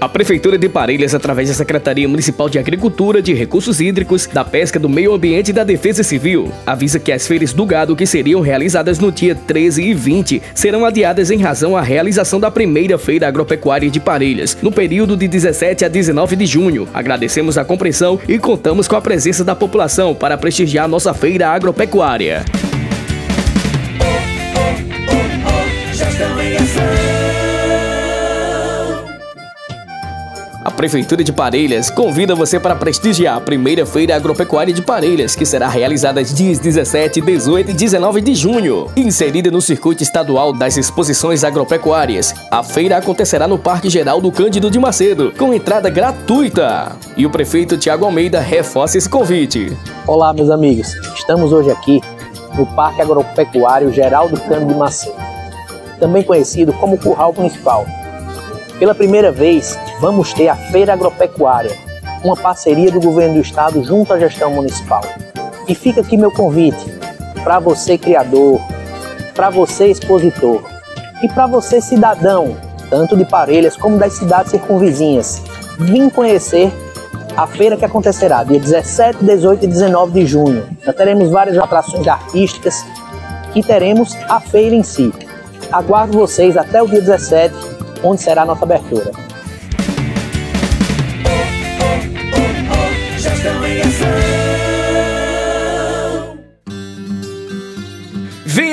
A Prefeitura de Parelhas, através da Secretaria Municipal de Agricultura, de Recursos Hídricos, da Pesca, do Meio Ambiente e da Defesa Civil, avisa que as feiras do gado que seriam realizadas no dia 13 e 20 serão adiadas em razão à realização da primeira Feira Agropecuária de Parelhas, no período de 17 a 19 de junho. Agradecemos a compreensão e contamos com a presença da população para prestigiar nossa feira agropecuária. Prefeitura de Parelhas convida você para prestigiar a primeira Feira Agropecuária de Parelhas, que será realizada dias 17, 18 e 19 de junho. Inserida no circuito estadual das exposições agropecuárias, a feira acontecerá no Parque Geral do Cândido de Macedo, com entrada gratuita. E o prefeito Tiago Almeida reforça esse convite. Olá, meus amigos. Estamos hoje aqui no Parque Agropecuário Geral do Cândido de Macedo, também conhecido como Curral Municipal pela primeira vez, vamos ter a Feira Agropecuária, uma parceria do governo do estado junto à gestão municipal. E fica aqui meu convite para você criador, para você expositor e para você cidadão, tanto de Parelhas como das cidades circunvizinhas. Vim conhecer a feira que acontecerá dia 17, 18 e 19 de junho. Nós teremos várias atrações artísticas e teremos a feira em si. Aguardo vocês até o dia 17 onde será a nossa abertura.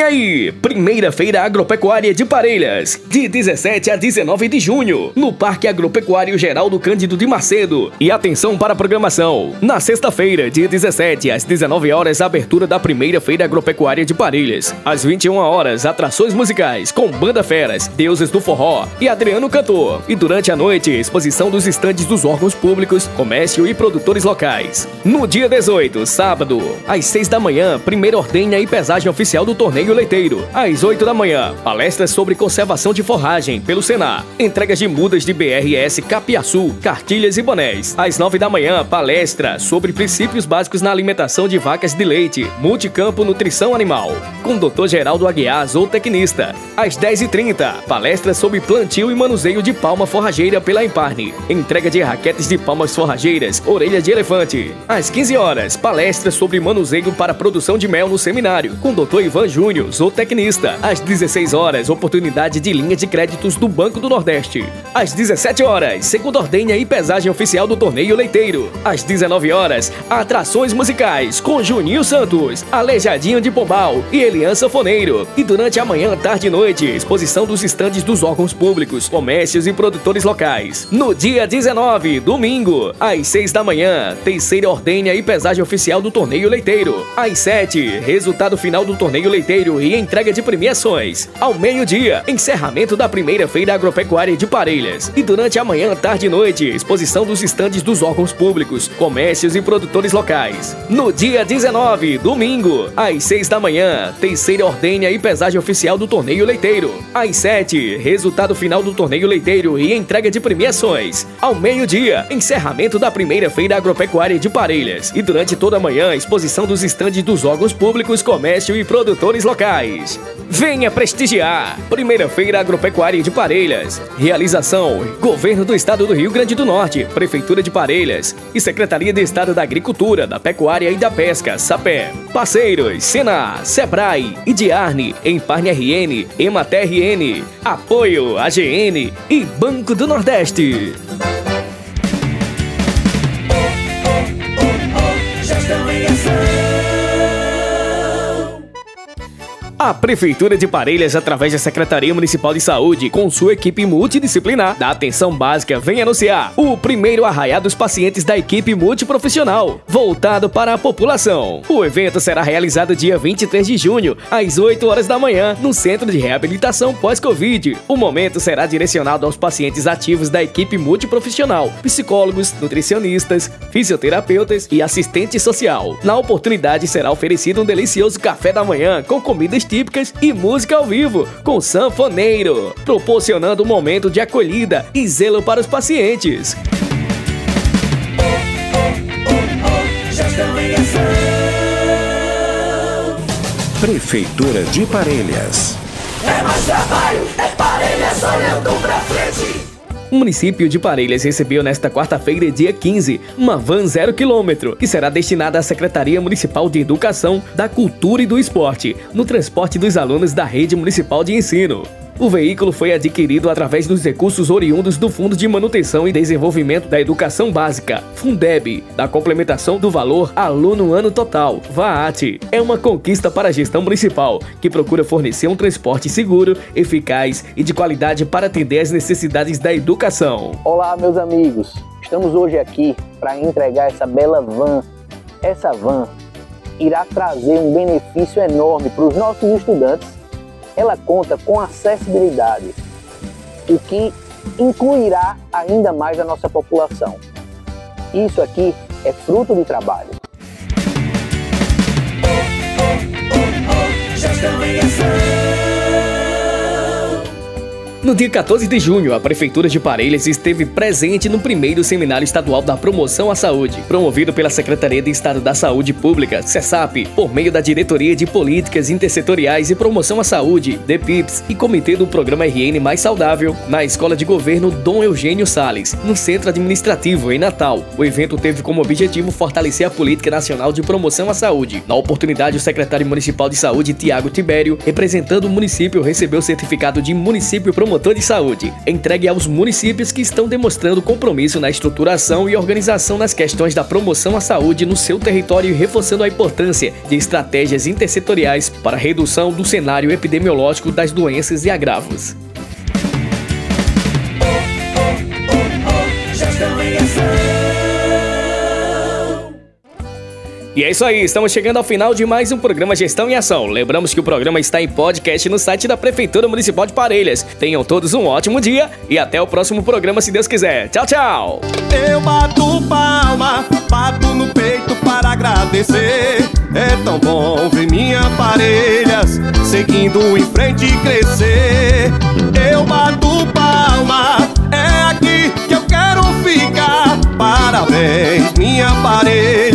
Aí! Primeira Feira Agropecuária de Parelhas, de 17 a 19 de junho, no Parque Agropecuário Geraldo Cândido de Macedo. E atenção para a programação. Na sexta-feira, dia 17, às 19 horas, abertura da Primeira Feira Agropecuária de Parelhas. Às 21 horas, atrações musicais com Banda Feras, Deuses do Forró e Adriano Cantor. E durante a noite, exposição dos estandes dos órgãos públicos, comércio e produtores locais. No dia 18, sábado, às 6 da manhã, primeira ordenha e pesagem oficial do Torneio Leiteiro. Às 8 da manhã, palestras sobre conservação de forragem pelo Senar. Entregas de mudas de BRS Capiaçu, cartilhas e bonés. Às 9 da manhã, palestra sobre princípios básicos na alimentação de vacas de leite. Multicampo Nutrição Animal. Com Dr. Geraldo Aguiar, zootecnista. Às 10h30, palestra sobre plantio e manuseio de palma forrageira pela Emparne. Entrega de raquetes de palmas forrageiras, orelha de elefante. Às 15 horas, palestra sobre manuseio para produção de mel no seminário. Com Dr. Ivan Júnior Júnior, zootecnista. Às 16 horas, oportunidade de linha de créditos do Banco do Nordeste. Às 17 horas, segunda ordenha e pesagem oficial do torneio leiteiro. Às 19 horas, atrações musicais com Juninho Santos, Alejadinho de Pombal e Eliança Foneiro. E durante a manhã, tarde e noite, exposição dos estandes dos órgãos públicos, comércios e produtores locais. No dia 19, domingo, às 6 da manhã, terceira ordenha e pesagem oficial do torneio leiteiro. Às 7, resultado final do torneio leiteiro e entrega de premiações. Ao meio-dia, encerramento da primeira feira agropecuária de Parelhas. E durante a manhã, tarde e noite, exposição dos estandes dos órgãos públicos, comércios e produtores locais. No dia 19, domingo, às 6 da manhã, terceira ordenha e pesagem oficial do torneio leiteiro. Às 7, resultado final do torneio leiteiro e entrega de premiações. Ao meio-dia, encerramento da primeira feira agropecuária de Parelhas. E durante toda a manhã, exposição dos estandes dos órgãos públicos, comércio e produtores locais. Venha prestigiar! Primeira Feira Agropecuária de Parelhas. Realização: Governo do Estado do Rio Grande do Norte, Prefeitura de Parelhas e Secretaria de Estado da Agricultura, da Pecuária e da Pesca, SAPé. Parceiros: Senar, Sebrae, Idiarne, Emparne RN, Emater RN. Apoio AGN e Banco do Nordeste. A Prefeitura de Parelhas, através da Secretaria Municipal de Saúde, com sua equipe multidisciplinar da atenção básica, vem anunciar o primeiro arraiá dos pacientes da equipe multiprofissional, voltado para a população. O evento será realizado dia 23 de junho, às 8 horas da manhã, no Centro de Reabilitação Pós-Covid. O momento será direcionado aos pacientes ativos da equipe multiprofissional, psicólogos, nutricionistas, fisioterapeutas e assistente social. Na oportunidade será oferecido um delicioso café da manhã com comidas típicas e música ao vivo com sanfoneiro, proporcionando um momento de acolhida e zelo para os pacientes. Prefeitura de Parelhas. É mais trabalho, é Parelhas olhando pra frente. O município de Parelhas recebeu nesta quarta-feira, dia 15, uma van zero quilômetro, que será destinada à Secretaria Municipal de Educação, da Cultura e do Esporte, no transporte dos alunos da Rede Municipal de Ensino. O veículo foi adquirido através dos recursos oriundos do Fundo de Manutenção e Desenvolvimento da Educação Básica, Fundeb, da complementação do valor aluno ano total, VAAT. É uma conquista para a gestão municipal, que procura fornecer um transporte seguro, eficaz e de qualidade para atender às necessidades da educação. Olá, meus amigos. Estamos hoje aqui para entregar essa bela van. Essa van irá trazer um benefício enorme para os nossos estudantes ela conta com acessibilidade, o que incluirá ainda mais a nossa população. Isso aqui é fruto de trabalho. No dia 14 de junho, a Prefeitura de Parelhas esteve presente no primeiro Seminário Estadual da Promoção à Saúde, promovido pela Secretaria de Estado da Saúde Pública, CESAP, por meio da Diretoria de Políticas Intersetoriais e Promoção à Saúde, DPIPS, e Comitê do Programa RN Mais Saudável, na Escola de Governo Dom Eugênio Sales, no Centro Administrativo, em Natal. O evento teve como objetivo fortalecer a Política Nacional de Promoção à Saúde. Na oportunidade, o secretário municipal de saúde, Tiago Tibério, representando o município, recebeu o certificado de município promotor promotor de saúde, entregue aos municípios que estão demonstrando compromisso na estruturação e organização nas questões da promoção à saúde no seu território e reforçando a importância de estratégias intersetoriais para redução do cenário epidemiológico das doenças e agravos. E é isso aí, estamos chegando ao final de mais um programa Gestão em Ação. Lembramos que o programa está em podcast no site da Prefeitura Municipal de Parelhas. Tenham todos um ótimo dia e até o próximo programa, se Deus quiser. Tchau, tchau! Eu bato palma, bato no peito para agradecer. É tão bom ver minha Parelhas seguindo em frente e crescer. Eu bato palma, é aqui que eu quero ficar. Parabéns, minha Parelhas